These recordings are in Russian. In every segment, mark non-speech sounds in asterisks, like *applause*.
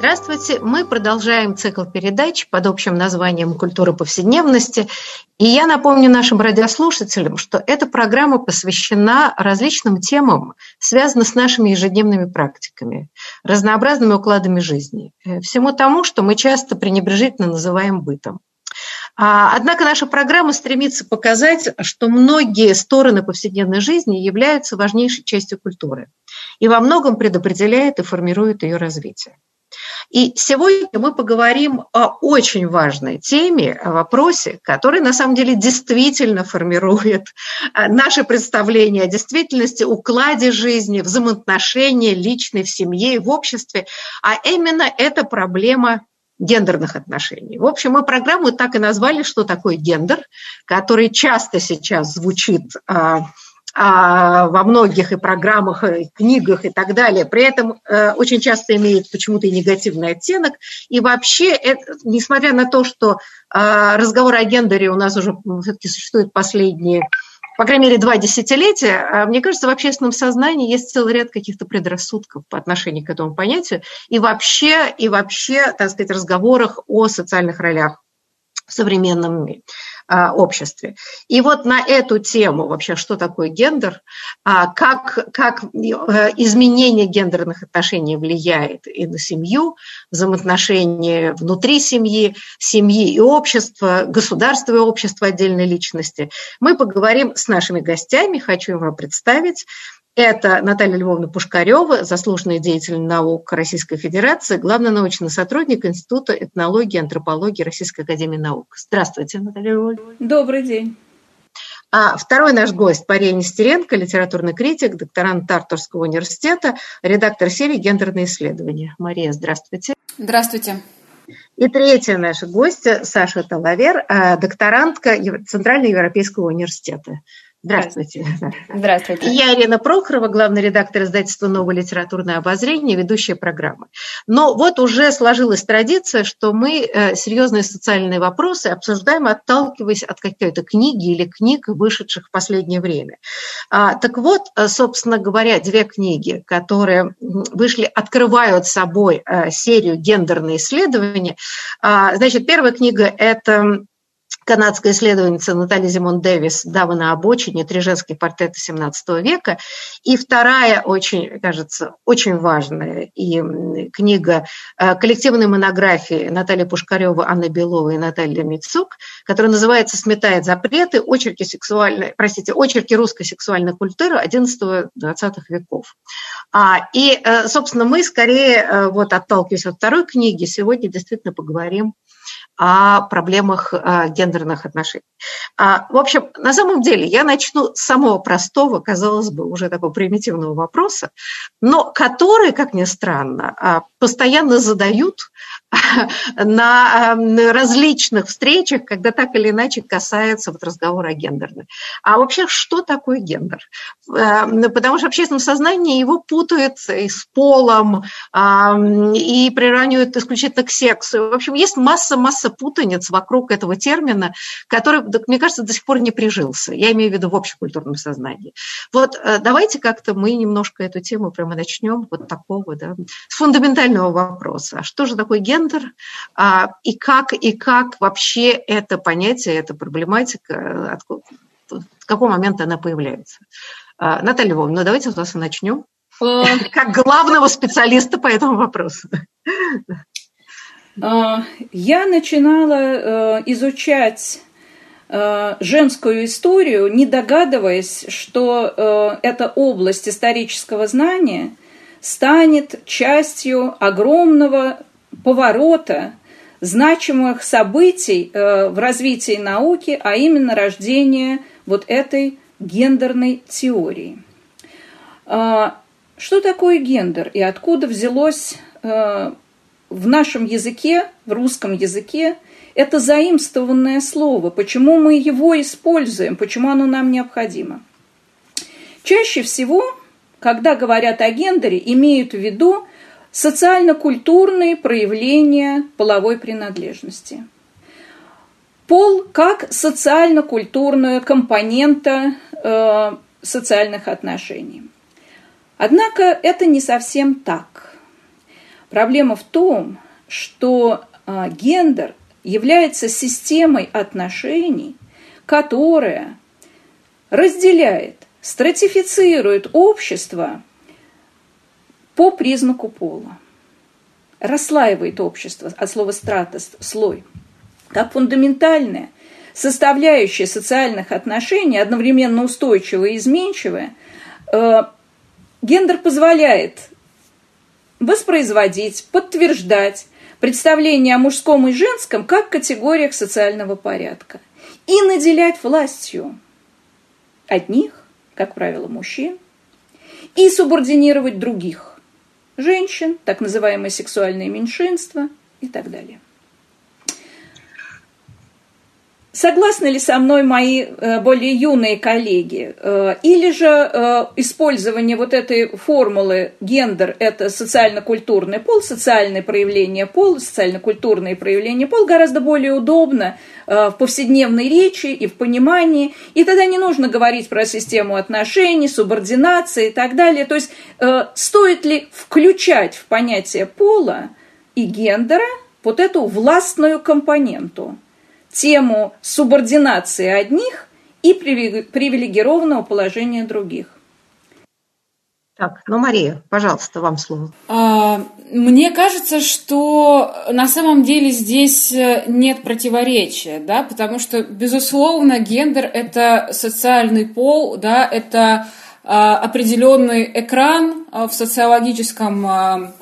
Здравствуйте! Мы продолжаем цикл передач под общим названием «Культура повседневности». И я напомню нашим радиослушателям, что эта программа посвящена различным темам, связанным с нашими ежедневными практиками, разнообразными укладами жизни, э, всему тому, что мы часто пренебрежительно называем бытом. А, однако наша программа стремится показать, что многие стороны повседневной жизни являются важнейшей частью культуры и во многом предопределяет и формирует ее развитие. И сегодня мы поговорим о очень важной теме, о вопросе, который на самом деле действительно формирует э, наше представление о действительности, укладе жизни, взаимоотношения личной, в семье и в обществе. А именно эта проблема гендерных отношений. В общем, мы программу так и назвали, что такое гендер, который часто сейчас звучит а, во многих и программах, и книгах и так далее, при этом э, очень часто имеет почему-то и негативный оттенок. И вообще, это, несмотря на то, что э, разговор о гендере у нас уже все-таки существует последние, по крайней мере, два десятилетия, э, мне кажется, в общественном сознании есть целый ряд каких-то предрассудков по отношению к этому понятию. И вообще, и вообще, так сказать, разговорах о социальных ролях в современном. А, обществе. И вот на эту тему вообще, что такое гендер, а, как, как э, изменение гендерных отношений влияет и на семью, взаимоотношения внутри семьи, семьи и общества, государства и общества отдельной личности, мы поговорим с нашими гостями. Хочу вам представить это Наталья Львовна Пушкарева, заслуженный деятель наук Российской Федерации, главный научный сотрудник Института этнологии и антропологии Российской Академии Наук. Здравствуйте, Наталья Львовна. Добрый день. А второй наш гость Пария Нестеренко, литературный критик, докторант Тартурского университета, редактор серии «Гендерные исследования». Мария, здравствуйте. Здравствуйте. И третья наша гостья Саша Талавер, а, докторантка Центральноевропейского университета. Здравствуйте. Здравствуйте. Я Ирина Прохорова, главный редактор издательства «Новое литературное обозрение», ведущая программы. Но вот уже сложилась традиция, что мы э, серьезные социальные вопросы обсуждаем, отталкиваясь от какой-то книги или книг, вышедших в последнее время. А, так вот, э, собственно говоря, две книги, которые вышли, открывают собой э, серию гендерные исследования. А, значит, первая книга – это канадская исследовательница Наталья Зимон Дэвис «Дама на обочине. Три женские портреты XVII века». И вторая, очень, кажется, очень важная и книга э, коллективной монографии Натальи Пушкаревой, Анны Беловой и Натальи Мицук, которая называется «Сметает запреты. Очерки, сексуальной, простите, очерки русской сексуальной культуры XI-XX веков». А, и, э, собственно, мы скорее, э, вот отталкиваясь от второй книги, сегодня действительно поговорим проблемах э, гендерных отношений. А, в общем, на самом деле я начну с самого простого, казалось бы, уже такого примитивного вопроса, но который, как ни странно, а, постоянно задают *laughs* на различных встречах, когда так или иначе касается вот разговора о гендерном. А вообще, что такое гендер? Потому что в общественном сознании его путают и с полом, и приравнивают исключительно к сексу. В общем, есть масса-масса путаниц вокруг этого термина, который, мне кажется, до сих пор не прижился. Я имею в виду в общекультурном сознании. Вот э, давайте как-то мы немножко эту тему прямо начнем вот такого, да, с фундаментального вопроса. А что же такое гендер? а, и как, и как вообще это понятие, эта проблематика, откуда, в какой момент она появляется. А, Наталья Львовна, ну давайте с вас и начнем. Э. *laughs* Как главного специалиста по этому вопросу. А, я начинала э, изучать э, женскую историю, не догадываясь, что эта область исторического знания станет частью огромного поворота значимых событий э, в развитии науки, а именно рождение вот этой гендерной теории. А, что такое гендер и откуда взялось э, в нашем языке, в русском языке, это заимствованное слово. Почему мы его используем? Почему оно нам необходимо? Чаще всего, когда говорят о гендере, имеют в виду социально-культурные проявления половой принадлежности. Пол как социально-культурная компонента э, социальных отношений. Однако это не совсем так. Проблема в том, что э, гендер является системой отношений, которая разделяет, стратифицирует общество по признаку пола, расслаивает общество от слова стратос – слой, как фундаментальная составляющая социальных отношений, одновременно устойчивая и изменчивая, э, гендер позволяет воспроизводить, подтверждать представление о мужском и женском как категориях социального порядка и наделять властью одних, как правило, мужчин, и субординировать других, женщин, так называемые сексуальные меньшинства и так далее. Согласны ли со мной мои э, более юные коллеги? Э, или же э, использование вот этой формулы гендер – это социально-культурный пол, социальное проявление пола, социально-культурные проявления пола гораздо более удобно в повседневной речи и в понимании, и тогда не нужно говорить про систему отношений, субординации и так далее. То есть стоит ли включать в понятие пола и гендера вот эту властную компоненту – тему субординации одних и привилегированного положения других. Так, ну, Мария, пожалуйста, вам слово. А, мне кажется, что на самом деле здесь э, нет противоречия, да, потому что, безусловно, гендер – это социальный пол, да, это а, определенный экран а, в социологическом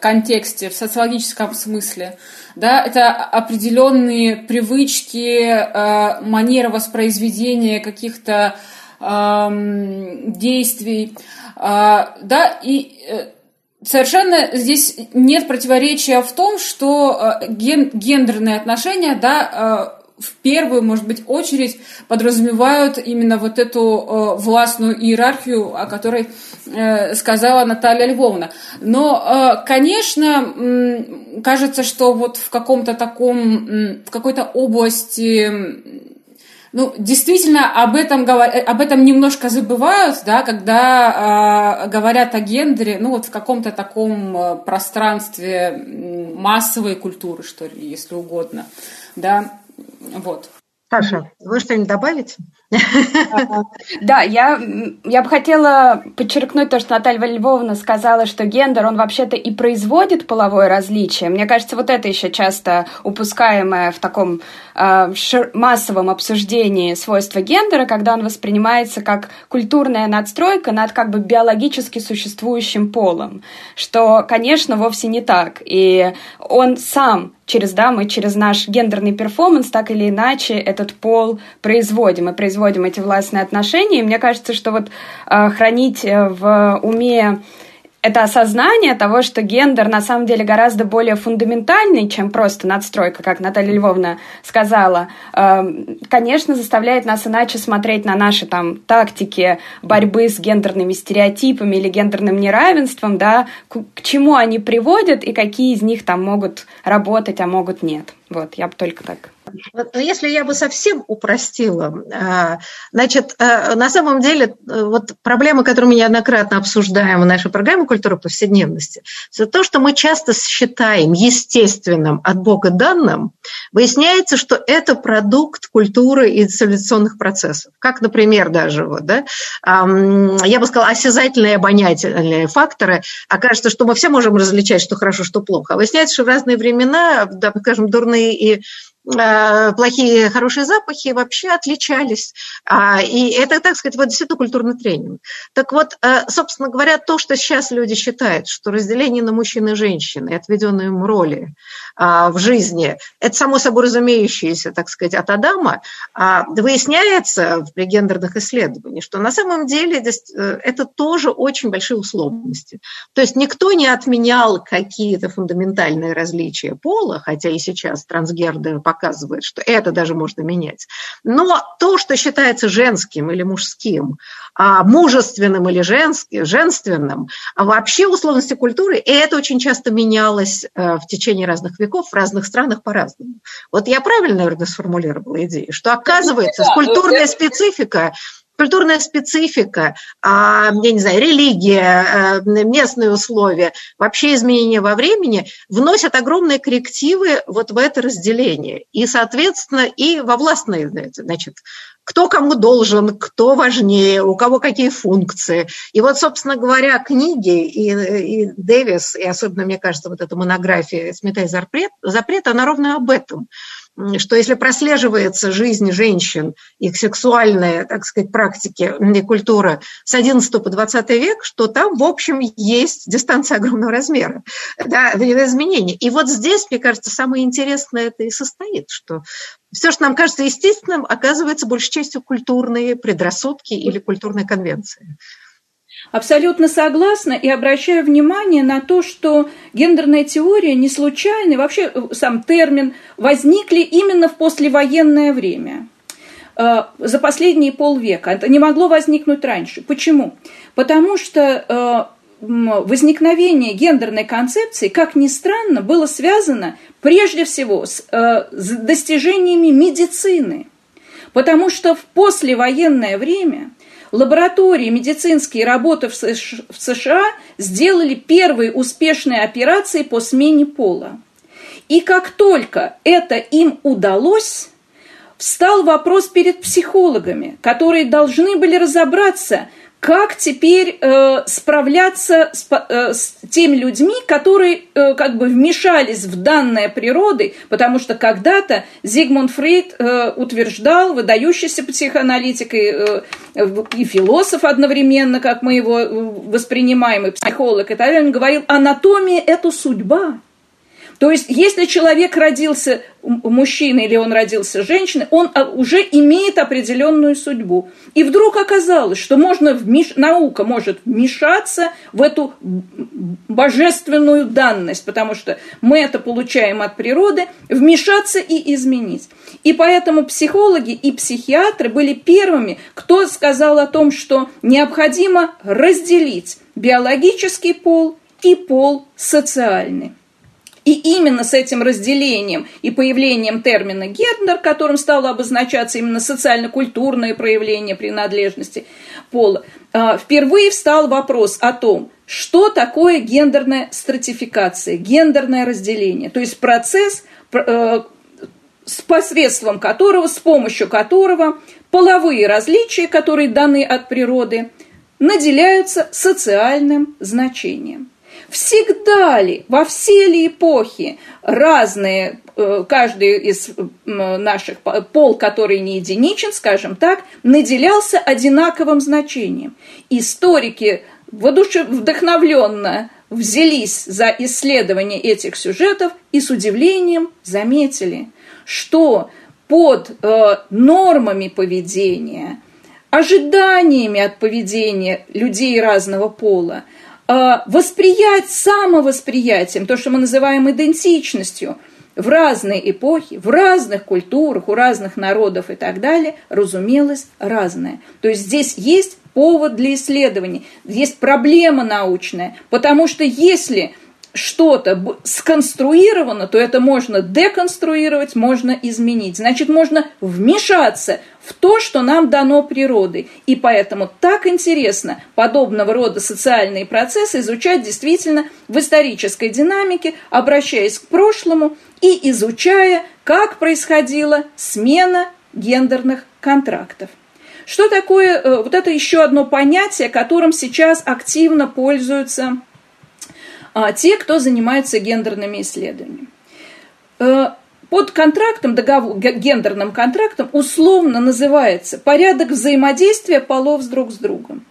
контексте, в социологическом смысле, да, это определенные привычки, э, манера воспроизведения каких-то э, действий, э, да, и э, совершенно здесь нет противоречия в том, что э, ген, гендерные отношения, да, э, в первую, может быть, очередь подразумевают именно вот эту э, властную иерархию, о которой э, сказала Наталья Львовна. Но, э, конечно, э, кажется, что вот в каком-то таком, э, в какой-то области ну, действительно, об этом, об этом немножко забывают, да, когда э, говорят о гендере, ну, вот в каком-то таком э, пространстве массовой культуры, что ли, если угодно, да. Вот. Саша, вы что-нибудь добавите? Да, я, я бы хотела подчеркнуть то, что Наталья Львовна сказала, что гендер, он вообще-то и производит половое различие. Мне кажется, вот это еще часто упускаемое в таком э, массовом обсуждении свойства гендера, когда он воспринимается как культурная надстройка над как бы биологически существующим полом, что, конечно, вовсе не так. И он сам через, да, мы через наш гендерный перформанс так или иначе этот пол производим. Мы производим эти властные отношения. И мне кажется, что вот э, хранить э, в уме это осознание того, что гендер на самом деле гораздо более фундаментальный, чем просто надстройка, как Наталья Львовна сказала, эм, конечно, заставляет нас иначе смотреть на наши там тактики борьбы с гендерными стереотипами или гендерным неравенством, да, к чему они приводят и какие из них там могут работать, а могут нет. Вот, я бы только так. Но если я бы совсем упростила, а, значит, а, на самом деле, э, вот проблема, которую мы неоднократно обсуждаем в нашей программе «Культура повседневности», это то, что мы часто считаем естественным от Бога данным, выясняется, что это продукт культуры и цивилизационных процессов. Как, например, даже, вот, да, я бы сказала, осязательные обонятельные факторы. Окажется, что мы все можем различать, что хорошо, что плохо. А выясняется, что в разные времена, да, скажем, дурные и плохие, хорошие запахи вообще отличались. А, и это, так сказать, вот действительно культурный тренинг. Так вот, э, собственно говоря, то, что сейчас люди считают, что разделение на мужчин и женщин и отведенные им роли а, в жизни, это само собой разумеющееся, так сказать, от Адама, а, выясняется в гендерных исследованиях, что на самом деле э, это тоже очень большие условности. То есть никто не отменял какие-то фундаментальные различия пола, хотя и сейчас трансгендеры показывает, что это даже можно менять. Но то, что считается женским или мужским, а мужественным или женским, женственным, вообще условности культуры, и это очень часто менялось э, в течение разных веков в разных странах по-разному. Вот я правильно, наверное, сформулировала идею, что оказывается культурная специфика культурная специфика, а, я не знаю, религия, э, местные условия, вообще изменения во времени вносят огромные коррективы вот в это разделение. И, соответственно, и во властные, значит, кто кому должен, кто важнее, у кого какие функции. И вот, собственно говоря, книги и, и Дэвис, и особенно, мне кажется, вот эта монография «Сметай запрет», запрет, она ровно об этом – что если прослеживается жизнь женщин, их сексуальная, так сказать, практики и культура с 11 по 20 век, что там, в общем, есть дистанция огромного размера, да, изменения. И вот здесь, мне кажется, самое интересное это и состоит, что все, что нам кажется естественным, оказывается большей частью культурные предрассудки или культурные конвенции. Абсолютно согласна и обращаю внимание на то, что гендерная теория не случайна, и вообще э, сам термин возникли именно в послевоенное время э, за последние полвека. Это не могло возникнуть раньше. Почему? Потому что э, возникновение гендерной концепции, как ни странно, было связано прежде всего с, с достижениями медицины. Потому что в послевоенное время лаборатории медицинские работы в США сделали первые успешные операции по смене пола. И как только это им удалось, встал вопрос перед психологами, которые должны были разобраться – как теперь э, справляться с, э, с теми людьми, которые э, как бы вмешались в данное природой, потому что когда-то Зигмунд Фрейд э, утверждал, выдающийся психоаналитик и, э, и философ одновременно, как мы его э, воспринимаем, и психолог, и так далее, он говорил, анатомия – это судьба. То есть, если человек родился мужчиной или он родился женщиной, он а, уже имеет определенную судьбу. И вдруг оказалось, что можно вмеш... наука может вмешаться в эту божественную данность, потому что мы это получаем от природы, вмешаться и изменить. И поэтому психологи и психиатры были первыми, кто сказал о том, что необходимо разделить биологический пол и пол социальный. И именно с этим разделением и появлением термина гендер, которым стало обозначаться именно социально-культурное проявление принадлежности пола, впервые встал вопрос о том, что такое гендерная стратификация, гендерное разделение, то есть процесс, э, с посредством которого, с помощью которого половые различия, которые даны от природы, наделяются социальным значением. Всегда ли, во все ли эпохи разные, э, каждый из наших пол, который не единичен, скажем так, наделялся одинаковым значением. Историки вдохновленно взялись за исследование этих сюжетов и с удивлением заметили, что под э, нормами поведения, ожиданиями от поведения людей разного пола – восприять самовосприятием, то, что мы называем идентичностью, в разные эпохи, в разных культурах, у разных народов и так далее, разумелось разное. То есть здесь есть повод для исследований, есть проблема научная, потому что если что-то сконструировано, то это можно деконструировать, можно изменить. Значит, можно вмешаться в то, что нам дано природой. И поэтому так интересно подобного рода социальные процессы изучать действительно в исторической динамике, обращаясь к прошлому и изучая, как происходила смена гендерных контрактов. Что такое, э, вот это еще одно понятие, которым сейчас активно пользуются а, те, кто занимается гендерными исследованиями. Под контрактом, договор, гендерным контрактом условно называется порядок взаимодействия полов друг с другом.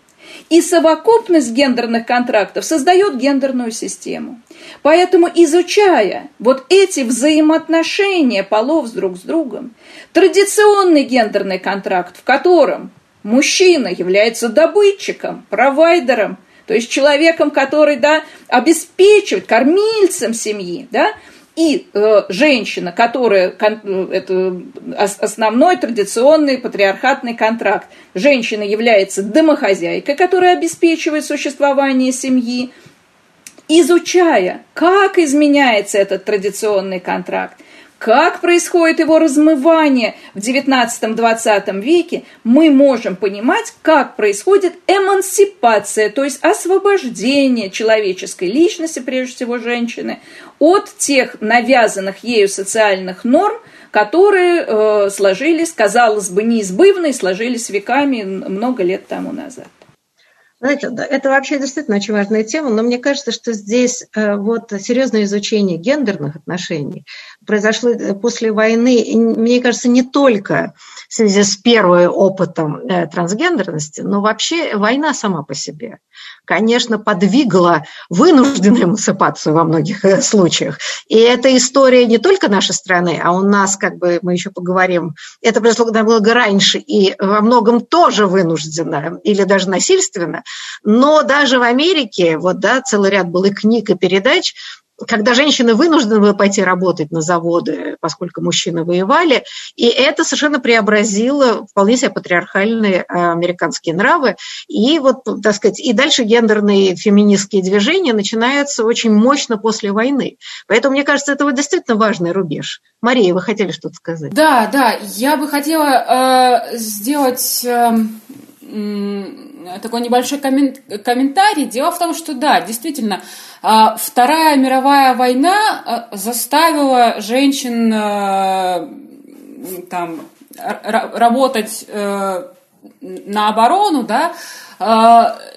И совокупность гендерных контрактов создает гендерную систему. Поэтому, изучая вот эти взаимоотношения полов с друг с другом, традиционный гендерный контракт, в котором мужчина является добытчиком, провайдером, то есть человеком, который да, обеспечивает, кормильцем семьи, да, и э, женщина, которая э, это основной традиционный патриархатный контракт. Женщина является домохозяйкой, которая обеспечивает существование семьи, изучая, как изменяется этот традиционный контракт, как происходит его размывание в XIX-XX веке, мы можем понимать, как происходит эмансипация, то есть освобождение человеческой личности, прежде всего женщины, от тех навязанных ею социальных норм, которые э, сложились, казалось бы, неизбывно сложились веками много лет тому назад. Знаете, это вообще действительно очень важная тема, но мне кажется, что здесь э, вот серьезное изучение гендерных отношений произошло э, после войны, мне кажется, не только в связи с первым опытом э, трансгендерности, но вообще война сама по себе конечно, подвигла вынужденную эмансипацию во многих э, случаях. И эта история не только нашей страны, а у нас, как бы мы еще поговорим, это произошло намного раньше и во многом тоже вынужденно или даже насильственно. Но даже в Америке, вот, да, целый ряд был и книг, и передач, когда женщины вынуждены были пойти работать на заводы, поскольку мужчины воевали, и это совершенно преобразило вполне себе патриархальные а, американские нравы. И вот, так сказать, и дальше гендерные феминистские движения начинаются очень мощно после войны. Поэтому, мне кажется, это вот действительно важный рубеж. Мария, вы хотели что-то сказать? Да, да, я бы хотела э, сделать... Э, такой небольшой комментарий. Дело в том, что да, действительно, а, Вторая мировая война а, заставила женщин а, там, работать э, на оборону, да,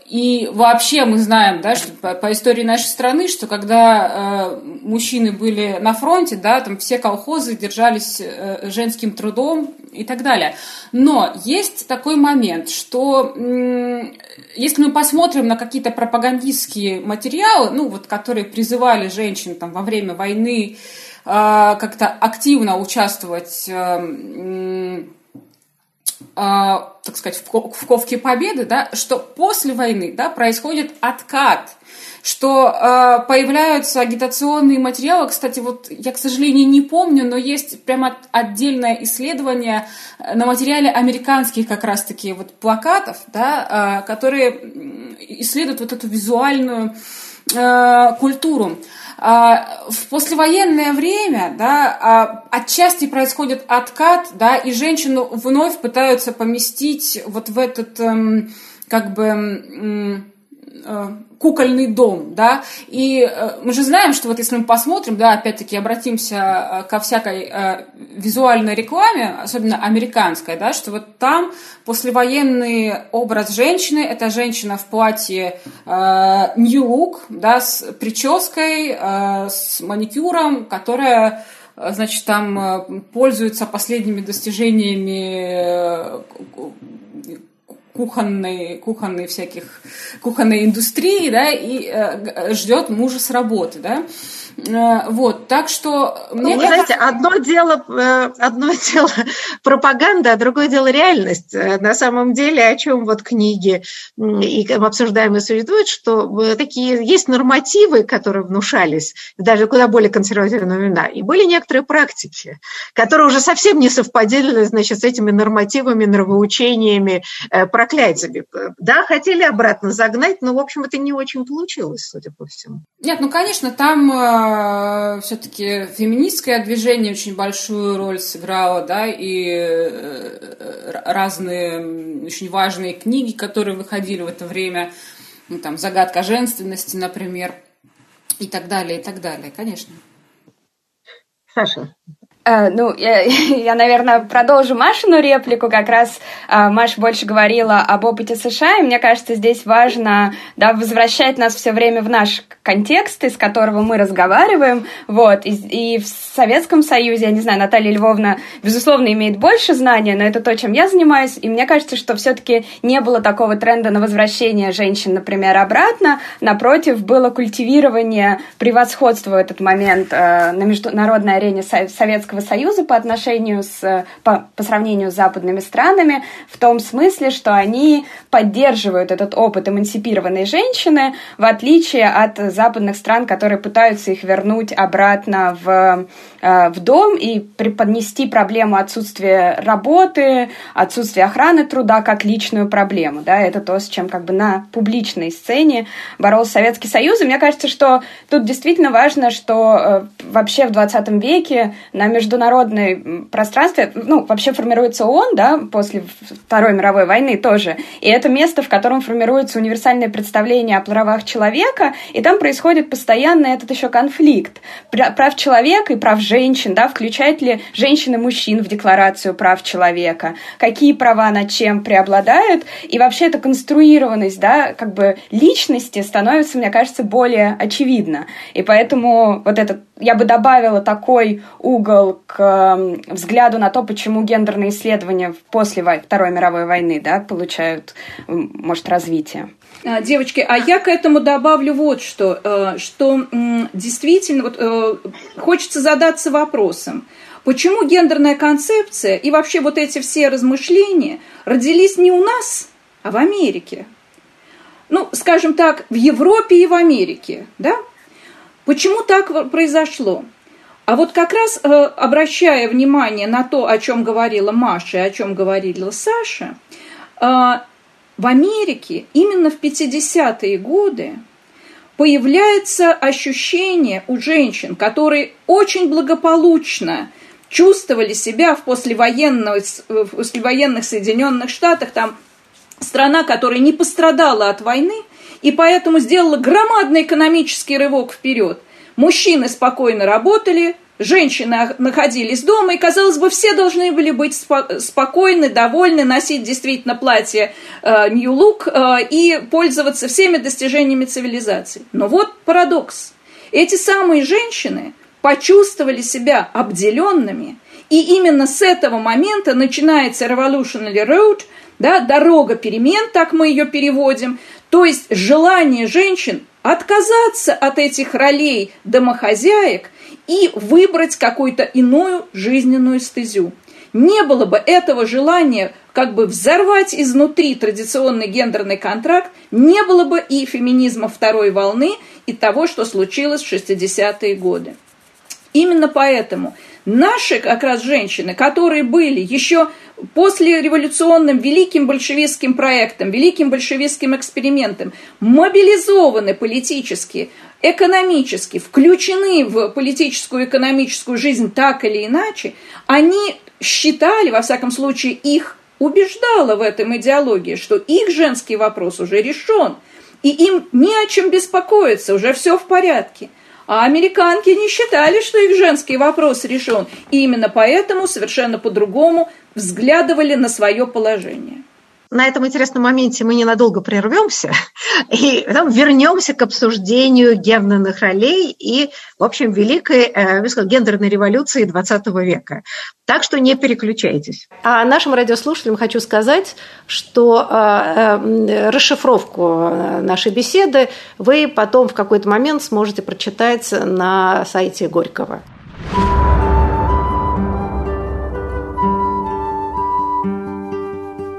и вообще мы знаем, да, что по, по истории нашей страны, что когда э, мужчины были на фронте, да, там все колхозы держались э, женским трудом и так далее. Но есть такой момент, что э, если мы посмотрим на какие-то пропагандистские материалы, ну вот, которые призывали женщин там во время войны э, как-то активно участвовать э, а, так сказать, в ковке победы, да, что после войны да, происходит откат, что э, появляются агитационные материалы. Кстати, вот я, к сожалению, не помню, но есть прямо отдельное исследование на материале американских как раз-таки вот плакатов, да, э, которые исследуют вот эту визуальную э, культуру. А, в послевоенное время, да, а, отчасти происходит откат, да, и женщину вновь пытаются поместить вот в этот, эм, как бы, э, кукольный дом, да, и э, мы же знаем, что вот если мы посмотрим, да, опять-таки обратимся э, ко всякой э, визуальной рекламе, особенно американской, да, что вот там послевоенный образ женщины, это женщина в платье э, New Look, да, с прической, э, с маникюром, которая значит, там пользуется последними достижениями кухонной, кухонной всяких, кухонной индустрии, да, и э, ждет мужа с работы, да. Э, вот, так что... Мне ну, Вы знаете, одно дело, э, одно *laughs* дело пропаганда, а другое дело реальность. Э, на самом деле, о чем вот книги и обсуждаемые существуют, что такие есть нормативы, которые внушались даже куда более консервативные времена, и были некоторые практики, которые уже совсем не совпадали, значит, с этими нормативами, нравоучениями, проклятиями. Да, хотели обратно загнать, но, в общем, это не очень получилось, судя по всему. Нет, ну, конечно, там а, все-таки феминистское движение очень большую роль сыграло, да, и э, разные очень важные книги, которые выходили в это время, ну, там, «Загадка женственности», например, и так далее, и так далее, конечно. Саша. Э, ну, я, *laughs* я, наверное, продолжу Машину реплику. Как раз э, Маша больше говорила об опыте США, и мне кажется, здесь важно да, возвращать нас все время в наш контекст, из которого мы разговариваем. Вот. И, и в Советском Союзе, я не знаю, Наталья Львовна, безусловно, имеет больше знания, но это то, чем я занимаюсь. И мне кажется, что все-таки не было такого тренда на возвращение женщин, например, обратно. Напротив, было культивирование превосходства в этот момент э, на международной арене Советского Советского Союза по отношению с, по, по сравнению с западными странами, в том смысле, что они поддерживают этот опыт эмансипированной женщины, в отличие от западных стран, которые пытаются их вернуть обратно в, э, в дом и преподнести проблему отсутствия работы, отсутствия охраны труда как личную проблему. Да? Это то, с чем как бы на публичной сцене боролся Советский Союз. И мне кажется, что тут действительно важно, что э, вообще в 20 веке на между международное пространстве, ну, вообще формируется ООН, да, после Второй мировой войны тоже, и это место, в котором формируется универсальное представление о правах человека, и там происходит постоянно этот еще конфликт прав человека и прав женщин, да, включает ли женщины мужчин в декларацию прав человека, какие права над чем преобладают, и вообще эта конструированность, да, как бы личности становится, мне кажется, более очевидна. И поэтому вот этот, я бы добавила такой угол к взгляду на то, почему гендерные исследования после Второй мировой войны да, получают, может, развитие. А, девочки, а я к этому добавлю вот что, э, что действительно вот, э, хочется задаться вопросом, почему гендерная концепция и вообще вот эти все размышления родились не у нас, а в Америке. Ну, скажем так, в Европе и в Америке, да? Почему так произошло? А вот как раз э, обращая внимание на то, о чем говорила Маша и о чем говорила Саша, э, в Америке именно в 50-е годы появляется ощущение у женщин, которые очень благополучно чувствовали себя в послевоенных, в послевоенных Соединенных Штатах, там страна, которая не пострадала от войны, и поэтому сделала громадный экономический рывок вперед – Мужчины спокойно работали, женщины находились дома, и, казалось бы, все должны были быть спокойны, довольны, носить действительно платье New Look э, и пользоваться всеми достижениями цивилизации. Но вот парадокс. Эти самые женщины почувствовали себя обделенными, и именно с этого момента начинается Revolutionary Road, да, дорога перемен, так мы ее переводим, то есть желание женщин отказаться от этих ролей домохозяек и выбрать какую-то иную жизненную стезю. Не было бы этого желания как бы взорвать изнутри традиционный гендерный контракт, не было бы и феминизма второй волны, и того, что случилось в 60-е годы. Именно поэтому наши как раз женщины, которые были еще после революционным великим большевистским проектом, великим большевистским экспериментом, мобилизованы политически, экономически, включены в политическую и экономическую жизнь так или иначе, они считали, во всяком случае, их убеждала в этом идеология, что их женский вопрос уже решен, и им не о чем беспокоиться, уже все в порядке – а американки не считали, что их женский вопрос решен. И именно поэтому совершенно по-другому взглядывали на свое положение на этом интересном моменте мы ненадолго прервемся и потом вернемся к обсуждению гендерных ролей и, в общем, великой э, сказать, гендерной революции XX века. Так что не переключайтесь. А нашим радиослушателям хочу сказать, что э, э, расшифровку нашей беседы вы потом в какой-то момент сможете прочитать на сайте Горького.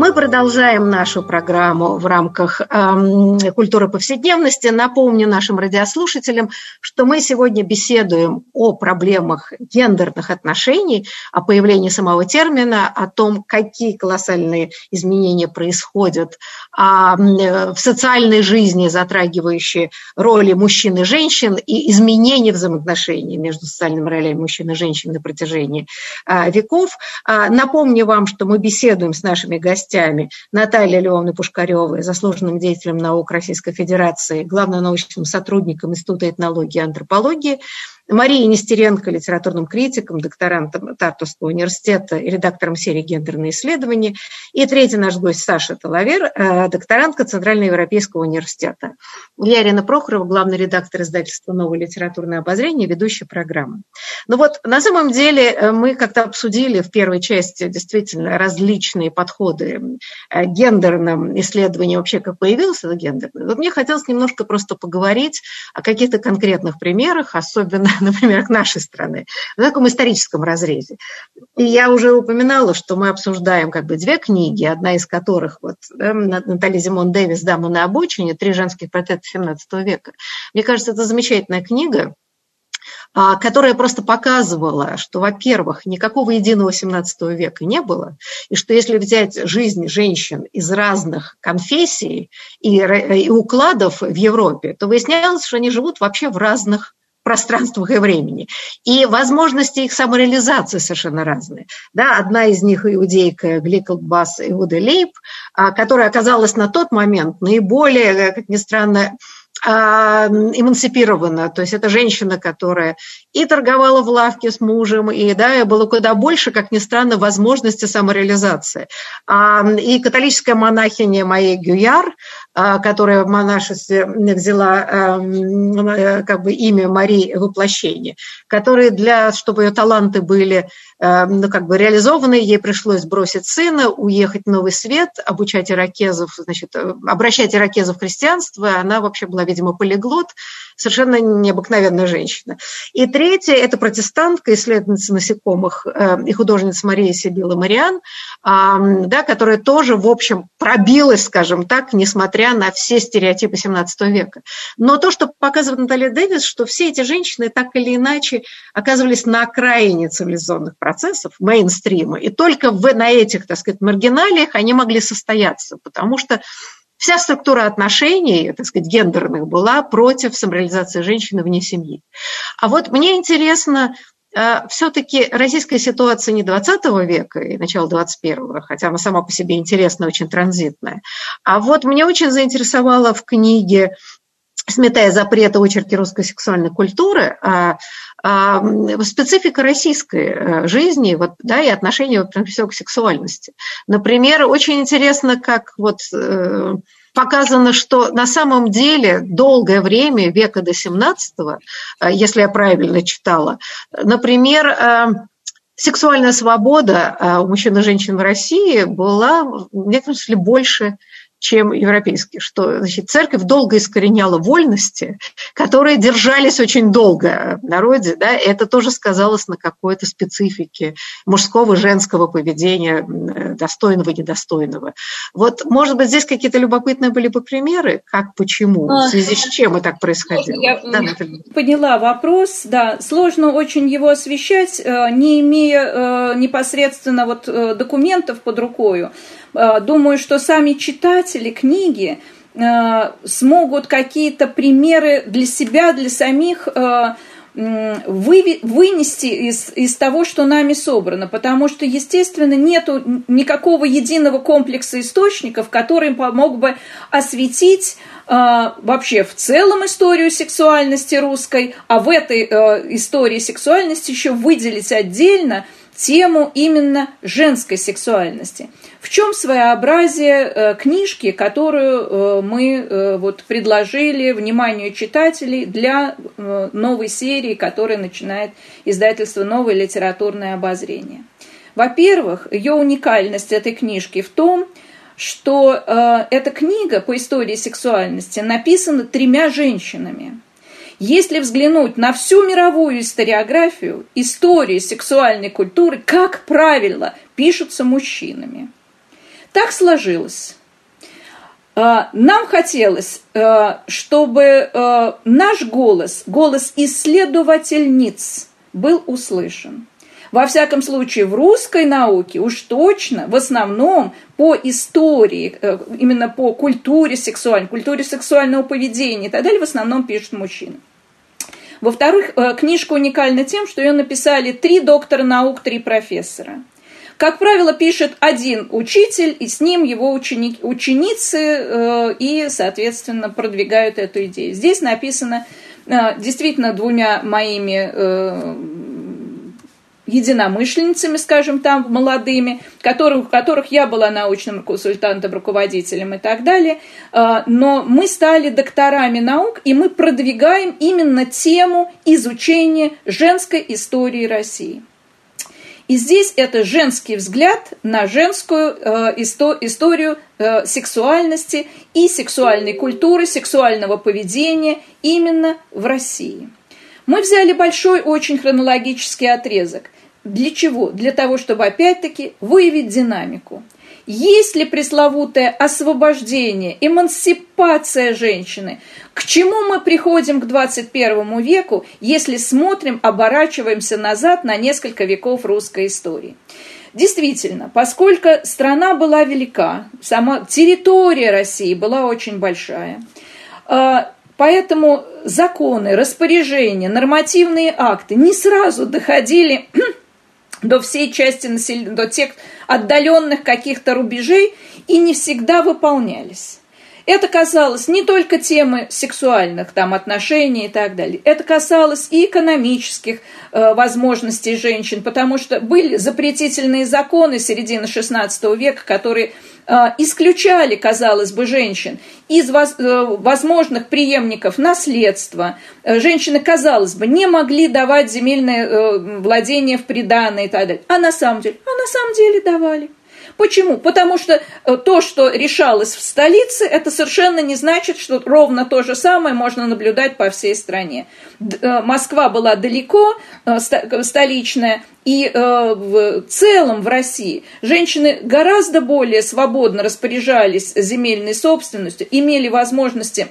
Мы продолжаем нашу программу в рамках э, культуры повседневности. Напомню нашим радиослушателям, что мы сегодня беседуем о проблемах гендерных отношений, о появлении самого термина, о том, какие колоссальные изменения происходят а, в социальной жизни, затрагивающие роли мужчин и женщин, и изменения взаимоотношений между социальными ролями мужчин и женщин на протяжении а, веков. А, напомню вам, что мы беседуем с нашими гостями гостями Натальей Львовной Пушкаревой, заслуженным деятелем наук Российской Федерации, главным научным сотрудником Института этнологии и антропологии, Марией Нестеренко, литературным критиком, докторантом Тартовского университета и редактором серии «Гендерные исследования». И третий наш гость Саша Талавер, э, докторантка Центрального европейского университета. Я Ирина Прохорова, главный редактор издательства «Новое литературное обозрение», ведущая программы. Ну вот, на самом деле, э, мы как-то обсудили в первой части действительно различные подходы э, гендерным исследованиям, вообще как появился гендерный. Вот мне хотелось немножко просто поговорить о каких-то конкретных примерах, особенно *laughs* например, к нашей страны, в таком историческом разрезе. И я уже упоминала, что мы обсуждаем как бы две книги, одна из которых вот, да, Наталья Зимон Дэвис «Дама на обочине», три женских портрета XVII века. Мне кажется, это замечательная книга, а, которая просто показывала, что, во-первых, никакого единого XVII века не было, и что если взять жизнь женщин из разных конфессий и, и укладов в Европе, то выяснялось, что они живут вообще в разных пространствах и времени. И возможности их самореализации совершенно разные. Да, одна из них иудейка Гликелбас Иуда Лейб, а, которая оказалась на тот момент наиболее, как ни странно, а, эмансипирована, то есть это женщина, которая и торговала в лавке с мужем, и да, было куда больше, как ни странно, возможности самореализации. А, и католическая монахиня моей Гюяр, которая в монашестве взяла э, как бы имя Марии воплощения, которая для, чтобы ее таланты были ну, как бы реализованы, ей пришлось бросить сына, уехать в Новый Свет, обучать иракезов, значит, э, обращать иракезов в христианство, она вообще была видимо, полиглот, совершенно необыкновенная женщина. И третья – это протестантка, исследовательница насекомых э, и художница Мария Сибила Мариан, да, которая тоже, в общем, пробилась, скажем так, несмотря на все стереотипы XVII века. Но то, что показывает Наталья Дэвис, что все эти женщины так или иначе оказывались на окраине цивилизационных процессов, мейнстрима, и только в, на этих, так сказать, маргиналиях они могли состояться, потому что Вся структура отношений, так сказать, гендерных была против самореализации женщины вне семьи. А вот мне интересно, э, все-таки российская ситуация не 20 века и начала 21 хотя она сама по себе интересная, очень транзитная. А вот мне очень заинтересовала в книге сметая запреты очерки русской сексуальной культуры, а, а, специфика российской э, жизни вот, да, и отношения прежде всего к сексуальности. Например, очень интересно, как вот э, показано, что на самом деле долгое время, века до 17 э, если я правильно читала, например, сексуальная свобода у мужчин и женщин в России была в некотором смысле больше чем европейский, что значит, церковь долго искореняла вольности, которые держались очень долго в народе, да, и это тоже сказалось на какой-то специфике мужского, женского поведения, достойного, недостойного. Вот, может быть, здесь какие-то любопытные были бы примеры, как, почему, в связи с чем и так происходило. Я да, поняла вопрос, да, сложно очень его освещать, э, не имея э, непосредственно вот э, документов под рукой. Э, думаю, что сами читатели книги э, смогут какие-то примеры для себя, для самих э, вынести из, из того, что нами собрано, потому что, естественно, нет никакого единого комплекса источников, который помог бы осветить вообще в целом историю сексуальности русской, а в этой истории сексуальности еще выделить отдельно тему именно женской сексуальности. В чем своеобразие э, книжки, которую э, мы э, вот предложили вниманию читателей для новой серии, которая начинает издательство «Новое литературное обозрение». Во-первых, ее уникальность этой книжки в том, что эта книга по истории сексуальности написана тремя женщинами. Если взглянуть на всю мировую историографию, истории сексуальной культуры, как правило, пишутся мужчинами – Так сложилось. Э, нам хотелось, э, чтобы э, наш голос, голос исследовательниц, был услышан. Во всяком случае, в русской науке уж точно, в основном по истории, именно по культуре сексуальной, культуре сексуального поведения и так далее, в основном пишут мужчины. Во-вторых, книжка уникальна тем, что ее написали три доктора наук, три профессора. Как правило, пишет один учитель, и с ним его ученик, ученицы, э, и, соответственно, продвигают эту идею. Здесь написано э, действительно двумя моими э, единомышленницами, скажем там, молодыми, которых, которых я была научным консультантом, руководителем и так далее. Но мы стали докторами наук, и мы продвигаем именно тему изучения женской истории России. И здесь это женский взгляд на женскую э, исто, историю э, сексуальности и сексуальной культуры, сексуального поведения именно в России. Мы взяли большой очень хронологический отрезок. Для чего? Для того, чтобы опять-таки выявить динамику – есть ли пресловутое освобождение, эмансипация женщины? К чему мы приходим к 21 веку, если смотрим, оборачиваемся назад на несколько веков русской истории? Действительно, поскольку страна была велика, сама территория России была очень большая, а, поэтому законы, распоряжения, нормативные акты не сразу доходили *clears throat* до всей части населения, до тех отдаленных каких-то рубежей и не всегда выполнялись. Это касалось не только темы сексуальных там, отношений и так далее. Это касалось и экономических э, возможностей женщин, потому что были запретительные законы середины XVI века, которые исключали, казалось бы, женщин из э, возможных преемников наследства. Э, женщины, казалось бы, не могли давать земельное э, владение в приданное и так далее. А на самом деле, а на самом деле давали. Почему? Потому что э, то, что решалось в столице, это совершенно не значит, что ровно то же самое можно наблюдать по всей стране. Э, Москва была далеко, э, столичная, и в целом в России женщины гораздо более свободно распоряжались земельной собственностью, имели возможности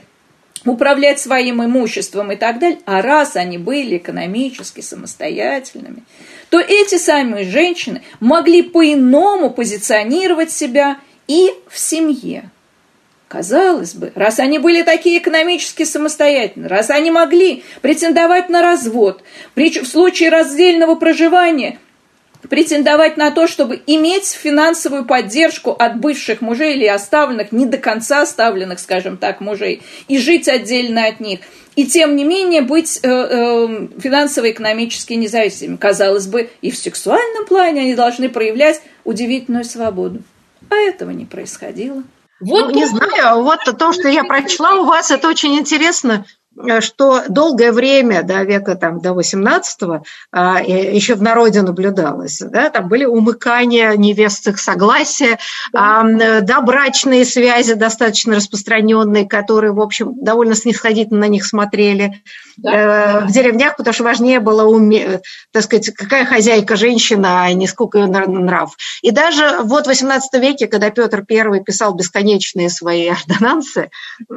управлять своим имуществом и так далее, а раз они были экономически самостоятельными, то эти самые женщины могли по-иному позиционировать себя и в семье. Казалось бы, раз они были такие экономически самостоятельны, раз они могли претендовать на развод, в случае раздельного проживания претендовать на то, чтобы иметь финансовую поддержку от бывших мужей или оставленных, не до конца оставленных, скажем так, мужей, и жить отдельно от них – и тем не менее быть э, э, финансово-экономически независимыми. Казалось бы, и в сексуальном плане они должны проявлять удивительную свободу. А этого не происходило. Вот ну, не знаю, вот то, что я прочла у вас, это очень интересно. Э, что долгое время, до века там, до 18-го, а, еще в народе наблюдалось. Да, там были умыкания невест их согласия, да. а, да, брачные связи достаточно распространенные, которые, в общем, довольно снисходительно на них смотрели да. э, в деревнях, потому что важнее было, уме, так сказать, какая хозяйка женщина, а не сколько ее нрав. И даже вот в 18 веке, когда Петр I писал бесконечные свои ордонансы,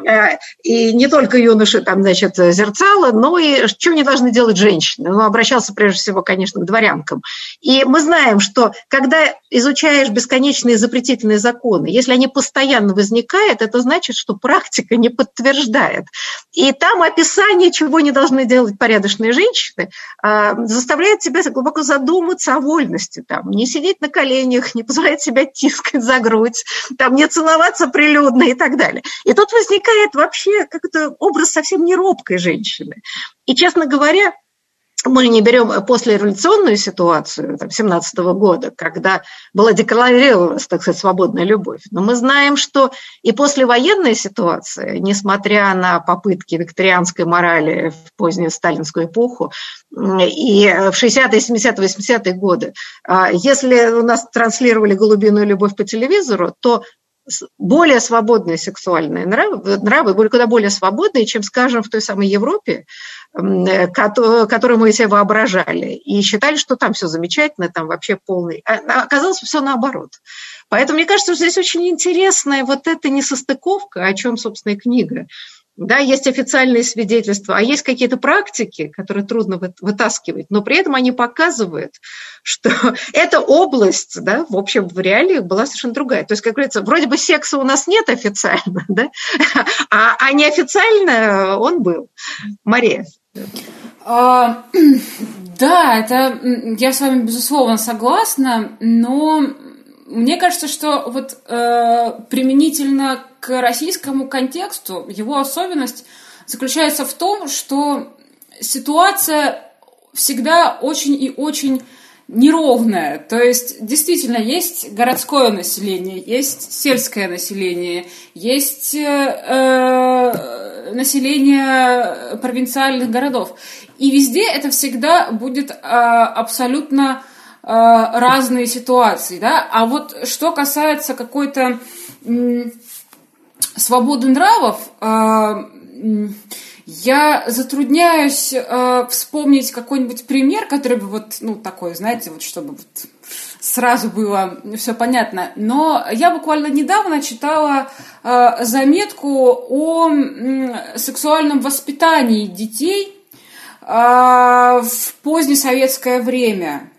э, и не только юноши там, значит, зерцало, но и что не должны делать женщины. Он обращался прежде всего, конечно, к дворянкам. И мы знаем, что когда изучаешь бесконечные запретительные законы, если они постоянно возникают, это значит, что практика не подтверждает. И там описание, чего не должны делать порядочные женщины, а, заставляет тебя глубоко задуматься о вольности. Там, не сидеть на коленях, не позволять себя тискать за грудь, там, не целоваться прилюдно и так далее. И тут возникает вообще как-то образ совсем не робкой женщины. И, честно говоря, мы не берем послереволюционную ситуацию там, 17 года, когда была декларировалась, так сказать, свободная любовь. Но мы знаем, что и послевоенная ситуация, несмотря на попытки викторианской морали в позднюю сталинскую эпоху, и в 60-е, 70-е, 80-е годы, а, если у нас транслировали голубиную любовь по телевизору, то более свободные сексуальные нравы, нравы куда более свободные, чем, скажем, в той самой Европе, э, которую мы себе воображали, и считали, что там все замечательно, там вообще полный. А, а оказалось все наоборот. Поэтому мне кажется, что здесь очень интересная вот эта несостыковка, о чем, собственно, и книга. Да, есть официальные свидетельства, а есть какие-то практики, которые трудно вытаскивать, но при этом они показывают, *laughs* что эта область, да, в общем, в реалиях была совершенно другая. То есть, как говорится, вроде бы секса у нас нет официально, *laughs* да, а, а неофициально он был. Мария. А, *clears throat* да, это я с вами безусловно согласна, но мне кажется, что вот э, применительно к российскому контексту его особенность заключается в том, что ситуация всегда очень и очень неровная. То есть действительно есть городское население, есть сельское население, есть э, э население провинциальных городов. И везде это всегда будет э, абсолютно Э, разные ситуации, да, а вот что касается какой-то свободы нравов, э, я затрудняюсь э, вспомнить какой-нибудь пример, который бы вот, ну, такой, знаете, вот чтобы вот сразу было все понятно. Но я буквально недавно читала э, заметку о сексуальном воспитании детей э, в позднесоветское время.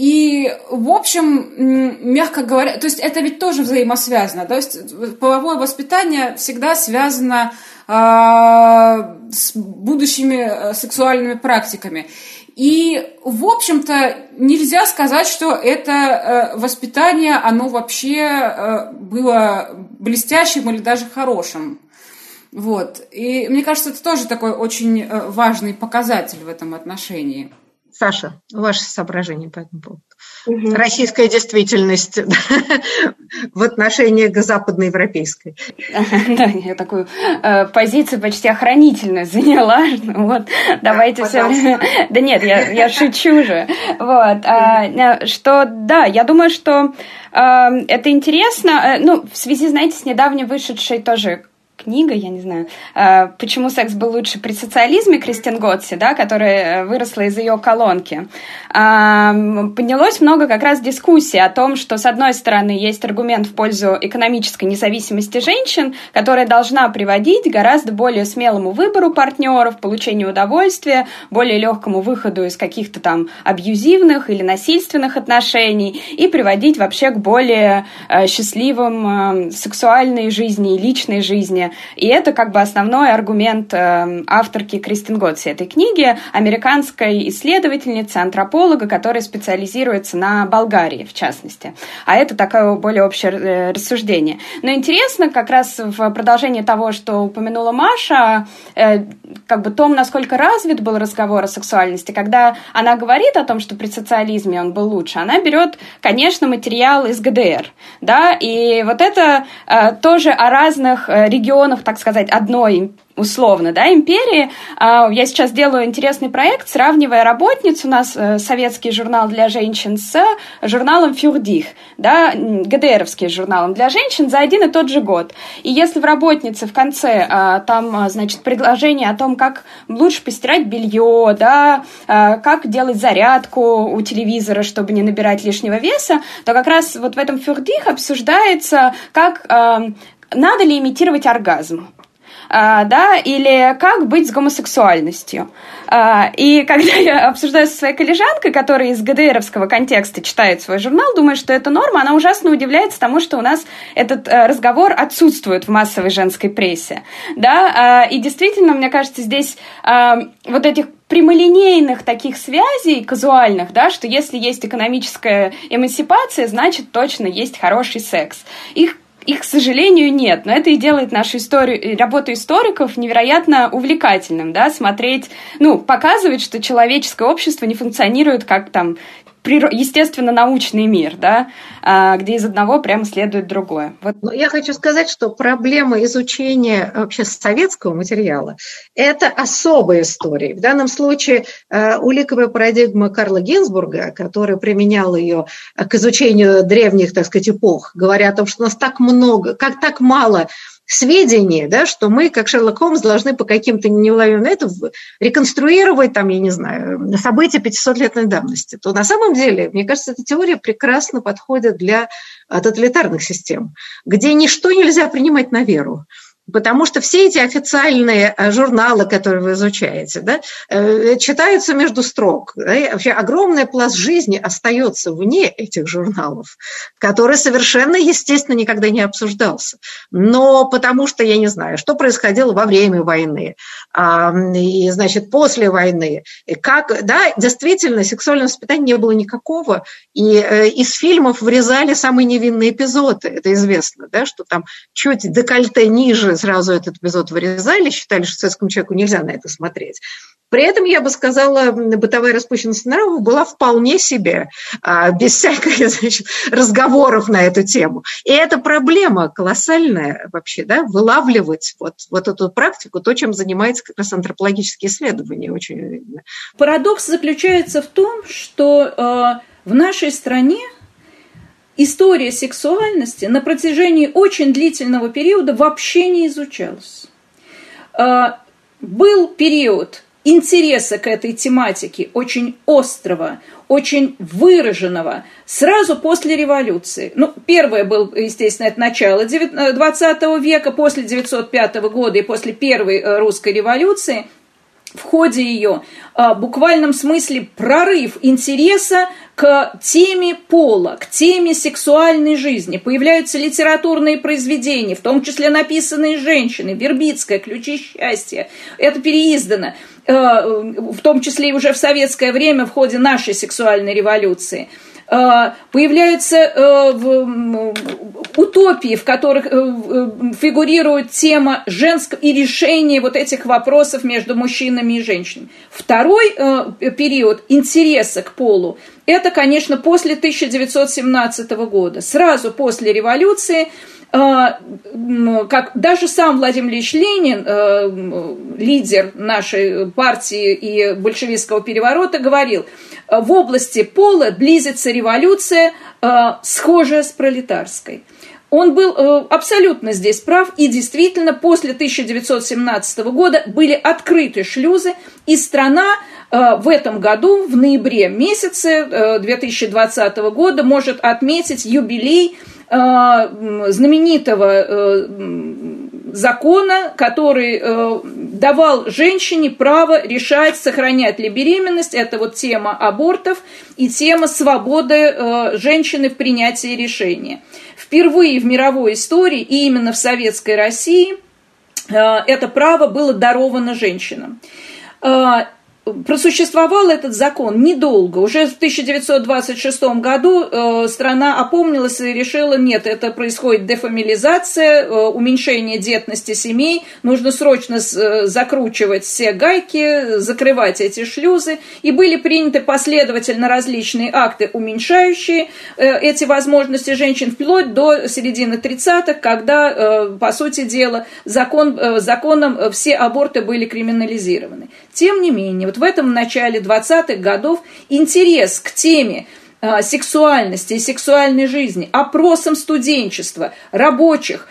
И, в общем, мягко говоря, то есть это ведь тоже взаимосвязано. То есть половое воспитание всегда связано э, с будущими э, сексуальными практиками. И, в общем-то, нельзя сказать, что это э, воспитание, оно вообще э, было блестящим или даже хорошим. Вот. И мне кажется, это тоже такой очень важный показатель в этом отношении. Саша, ваши соображения по этому поводу. Угу. Российская действительность *laughs* в отношении к западноевропейской. Да, *laughs* я такую э, позицию почти охранительную заняла. *laughs* Вот, давайте все. Да нет, я, шучу же. Вот, а, э, что, да, я думаю, что э, это интересно. Ну, в связи, знаете, с недавним вышедшей тоже книга, я не знаю, э, «Почему секс был лучше при социализме» Кристин Готси, да, которая выросла из ее колонки. Поднялось много как раз дискуссий о том, что, с одной стороны, есть аргумент в пользу экономической независимости женщин, которая должна приводить гораздо более смелому выбору партнеров, получению удовольствия, более легкому выходу из каких-то там абьюзивных или насильственных отношений и приводить вообще к более э, счастливым э, сексуальной жизни и личной жизни, и это как бы основной аргумент э, авторки Кристин Готси этой книги, американской исследовательницы, антрополога, которая специализируется на Болгарии, в частности. А это такое более общее э, рассуждение. Но интересно, как раз в продолжении того, что упомянула Маша, э, как бы том, насколько развит был разговор о сексуальности, когда она говорит о том, что при социализме он был лучше, она берет, конечно, материал из ГДР, да, и вот это тоже о разных регионах регионах, так сказать, одной условно, да, империи. А, я сейчас делаю интересный проект, сравнивая работниц, у нас э, советский журнал для женщин с журналом «Фюрдих», да, ГДРовским журналом для женщин за один и тот же год. И если в работнице в конце а, там, а, значит, предложение о том, как лучше постирать белье, да, как делать зарядку у телевизора, чтобы не набирать лишнего веса, то как раз вот в этом «Фюрдих» обсуждается, как надо ли имитировать оргазм. Uh, да, или как быть с гомосексуальностью. Uh, и когда я *laughs* обсуждаю со своей коллежанкой, которая из ГДРовского контекста читает свой журнал, думает, что это норма, она ужасно удивляется тому, что у нас этот uh, разговор отсутствует в массовой женской прессе. Да? И действительно, мне кажется, здесь вот этих прямолинейных таких связей казуальных, да, что если есть экономическая эмансипация, значит точно есть хороший секс. Их их, к сожалению, нет. Но это и делает нашу историю, работу историков невероятно увлекательным, да, смотреть, ну, показывать, что человеческое общество не функционирует как там естественно-научный мир, да, а, где из одного прямо следует другое. Вот. Но я хочу сказать, что проблема изучения вообще советского материала – это особая история. В данном случае э, уликовая парадигма Карла Гинзбурга, который применял ее к изучению древних, так сказать, эпох, говоря о том, что у нас так много, как так мало сведения, да, что мы, как Шерлок Холмс, должны по каким-то неуловимым это реконструировать, там, я не знаю, события 500-летной давности, то на самом деле, мне кажется, эта теория прекрасно подходит для тоталитарных систем, где ничто нельзя принимать на веру. Потому что все эти официальные э, журналы, которые вы изучаете, да, э, читаются между строк. Да, вообще огромный пласт жизни остается вне этих журналов, который совершенно, естественно, никогда не обсуждался. Но потому что, я не знаю, что происходило во время войны, и, значит, после войны. Как, да, действительно, сексуального воспитания не было никакого, и э, из фильмов вырезали самые невинные эпизоды, это известно, да, что там чуть декольте ниже сразу этот эпизод вырезали, считали, что советскому человеку нельзя на это смотреть. При этом, я бы сказала, бытовая распущенность нравов была вполне себе, а, без всяких значит, разговоров на эту тему. И это проблема колоссальная вообще, да, вылавливать вот, вот эту практику, то, чем занимается как раз антропологические исследования. Очень Парадокс заключается в том, что э, в нашей стране история сексуальности на протяжении очень длительного периода вообще не изучалась. А, был период интереса к этой тематике очень острого, очень выраженного сразу после революции. Ну, первое был, естественно, это начало 20 века, после 905 года и после первой э, русской революции – в ходе ее а, в буквальном смысле прорыв интереса к теме пола, к теме сексуальной жизни. Появляются литературные произведения, в том числе написанные женщиной, Вербицкая, «Ключи счастья». Это переиздано, а, в том числе и уже в советское время в ходе нашей сексуальной революции – Э, появляются э, утопии, в которых э, фигурирует тема женского и решения вот этих вопросов между мужчинами и женщинами. Второй период интереса к полу – это, конечно, после 1917 года. Сразу после революции как даже сам Владимир Ильич Ленин, лидер нашей партии и большевистского переворота, говорил – в области пола близится революция, э, схожая с пролетарской. Он был э, абсолютно здесь прав, и действительно после 1917 года были открыты шлюзы, и страна э, в этом году, в ноябре месяце 2020 года, может отметить юбилей знаменитого закона, который э, давал женщине право решать, сохранять ли беременность. Это вот тема абортов и тема свободы э, женщины в принятии решения. Впервые в мировой истории и именно в советской России э, это право было даровано женщинам. Просуществовал этот закон недолго. Уже в 1926 году э, страна опомнилась и решила, нет, это происходит дефамилизация, э, уменьшение детности семей, нужно срочно э, закручивать все гайки, закрывать эти шлюзы. И были приняты последовательно различные акты, уменьшающие э, эти возможности женщин, вплоть до середины 30-х, когда, э, по сути дела, закон, э, законом все аборты были криминализированы. Тем не менее, вот в этом начале 20-х годов интерес к теме а, сексуальности и сексуальной жизни, опросам студенчества, рабочих,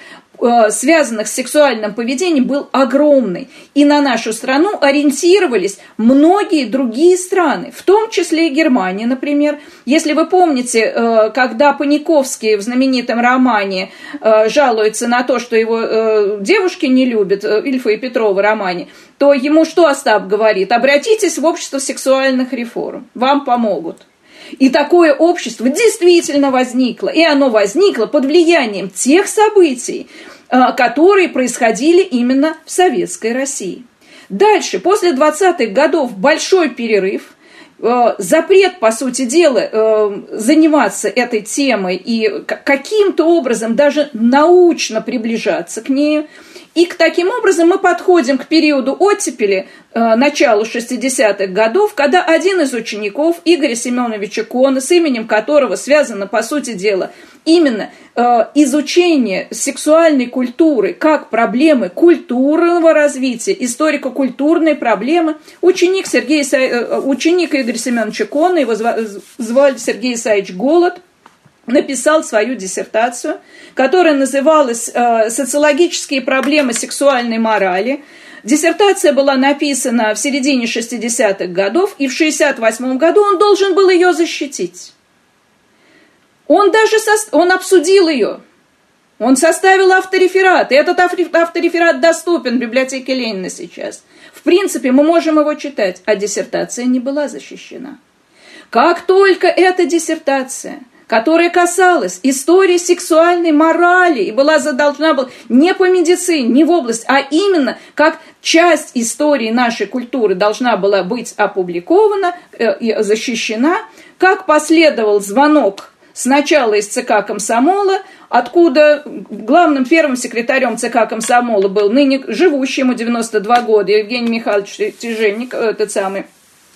связанных с сексуальным поведением, был огромный. И на нашу страну ориентировались многие другие страны, в том числе и Германия, например. Если вы помните, а, когда Паниковский в знаменитом романе жалуется на то, что его девушки не любят, Ильфа и Петрова романе, то ему что Остап говорит? Обратитесь в общество сексуальных реформ, вам помогут. И такое общество действительно возникло. И оно возникло под влиянием тех событий, а, которые происходили именно в Советской России. Дальше, после 20-х годов, большой перерыв, а, запрет, по сути дела, а, заниматься этой темой и каким-то образом даже научно приближаться к ней – И к таким образом мы подходим к периоду оттепели, э, началу 60-х годов, когда один из учеников Игоря Семеновича Кона, с именем которого связано, по сути дела, именно э, изучение сексуальной культуры как проблемы культурного развития, историко-культурной проблемы, ученик, Сергей, э, ученик Игоря Семеновича Кона, его звали Сергей Исаевич Голод – написал свою диссертацию, которая называлась э, «Социологические проблемы сексуальной морали». Диссертация была написана в середине 60-х годов, и в 68 году он должен был ее защитить. Он даже со... он обсудил ее. Он составил автореферат, и этот автореферат доступен в библиотеке Ленина сейчас. В принципе, мы можем его читать, а диссертация не была защищена. Как только эта диссертация которая касалась истории сексуальной морали и была должна была не по медицине, не в область, а именно как часть истории нашей культуры должна была быть опубликована э, и защищена, как последовал звонок сначала из ЦК Комсомола, откуда главным первым секретарем ЦК Комсомола был ныне живущий ему 92 года Евгений Михайлович Тяжельник, этот самый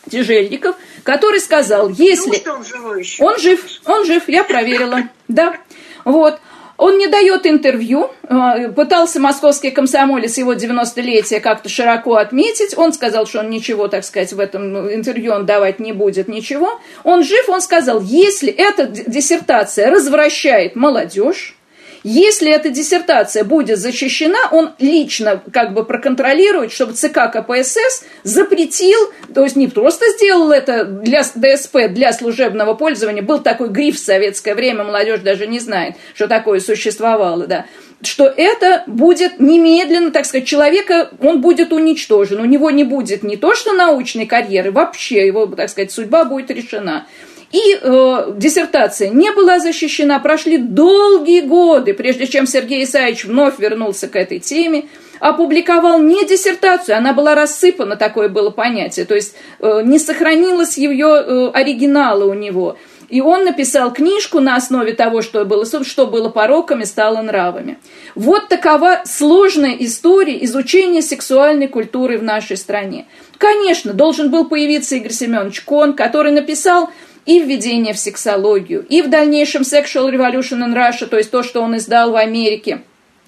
Тяжельников, который сказал, если... Ну, он, живой еще? он жив, он жив, я проверила, *laughs* да. Вот. Он не дает интервью, э, пытался московский комсомолец его 90-летие как-то широко отметить. Он сказал, что он ничего, так сказать, в этом интервью он давать не будет, ничего. Он жив, он сказал, если эта диссертация развращает молодежь, если эта диссертация будет защищена, он лично как бы проконтролирует, чтобы ЦК КПСС запретил, то есть не просто сделал это для ДСП, для служебного пользования, был такой гриф в советское время, молодежь даже не знает, что такое существовало, да, что это будет немедленно, так сказать, человека, он будет уничтожен, у него не будет не то что научной карьеры, вообще его, так сказать, судьба будет решена. И э, диссертация не была защищена. Прошли долгие годы, прежде чем Сергей Исаевич вновь вернулся к этой теме. Опубликовал не диссертацию, она была рассыпана, такое было понятие. То есть э, не сохранилось ее э, оригинала у него. И он написал книжку на основе того, что было, что было пороками, стало нравами. Вот такова сложная история изучения сексуальной культуры в нашей стране. Конечно, должен был появиться Игорь Семенович Кон, который написал и введение в сексологию, и в дальнейшем Sexual Revolution in Russia, то есть то, что он издал в Америке,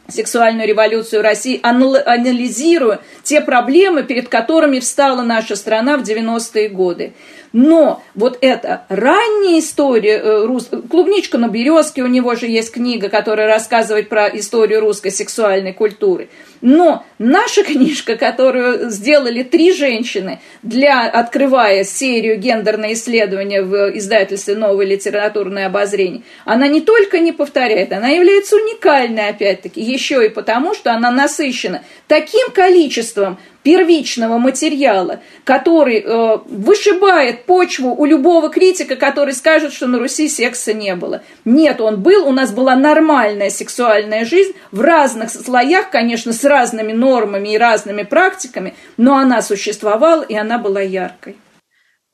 сексуальную революцию России, анализируя те проблемы, перед которыми встала наша страна в 90-е годы. Но вот эта ранняя история, э, рус... клубничка на березке, у него же есть книга, которая рассказывает про историю русской сексуальной культуры. Но наша книжка, которую сделали три женщины, для, открывая серию гендерные исследования в издательстве «Новое литературное обозрение», она не только не повторяет, она является уникальной, опять-таки, еще и потому, что она насыщена таким количеством первичного материала, который э, вышибает почву у любого критика, который скажет, что на Руси секса не было. Нет, он был, у нас была нормальная сексуальная жизнь в разных слоях, конечно, с разными нормами и разными практиками, но она существовала, и она была яркой.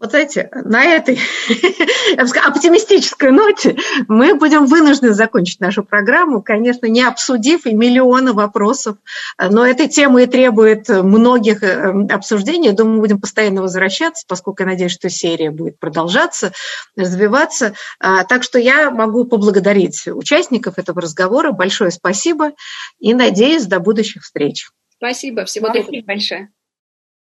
Вот знаете, на этой *laughs* я бы сказала, оптимистической ноте мы будем вынуждены закончить нашу программу, конечно, не обсудив и миллионы вопросов, но эта тема и требует многих э, обсуждений. Думаю, мы будем постоянно возвращаться, поскольку я надеюсь, что серия будет продолжаться, развиваться. А, так что я могу поблагодарить участников этого разговора. Большое спасибо и надеюсь до будущих встреч. Спасибо, всего доброго. большое.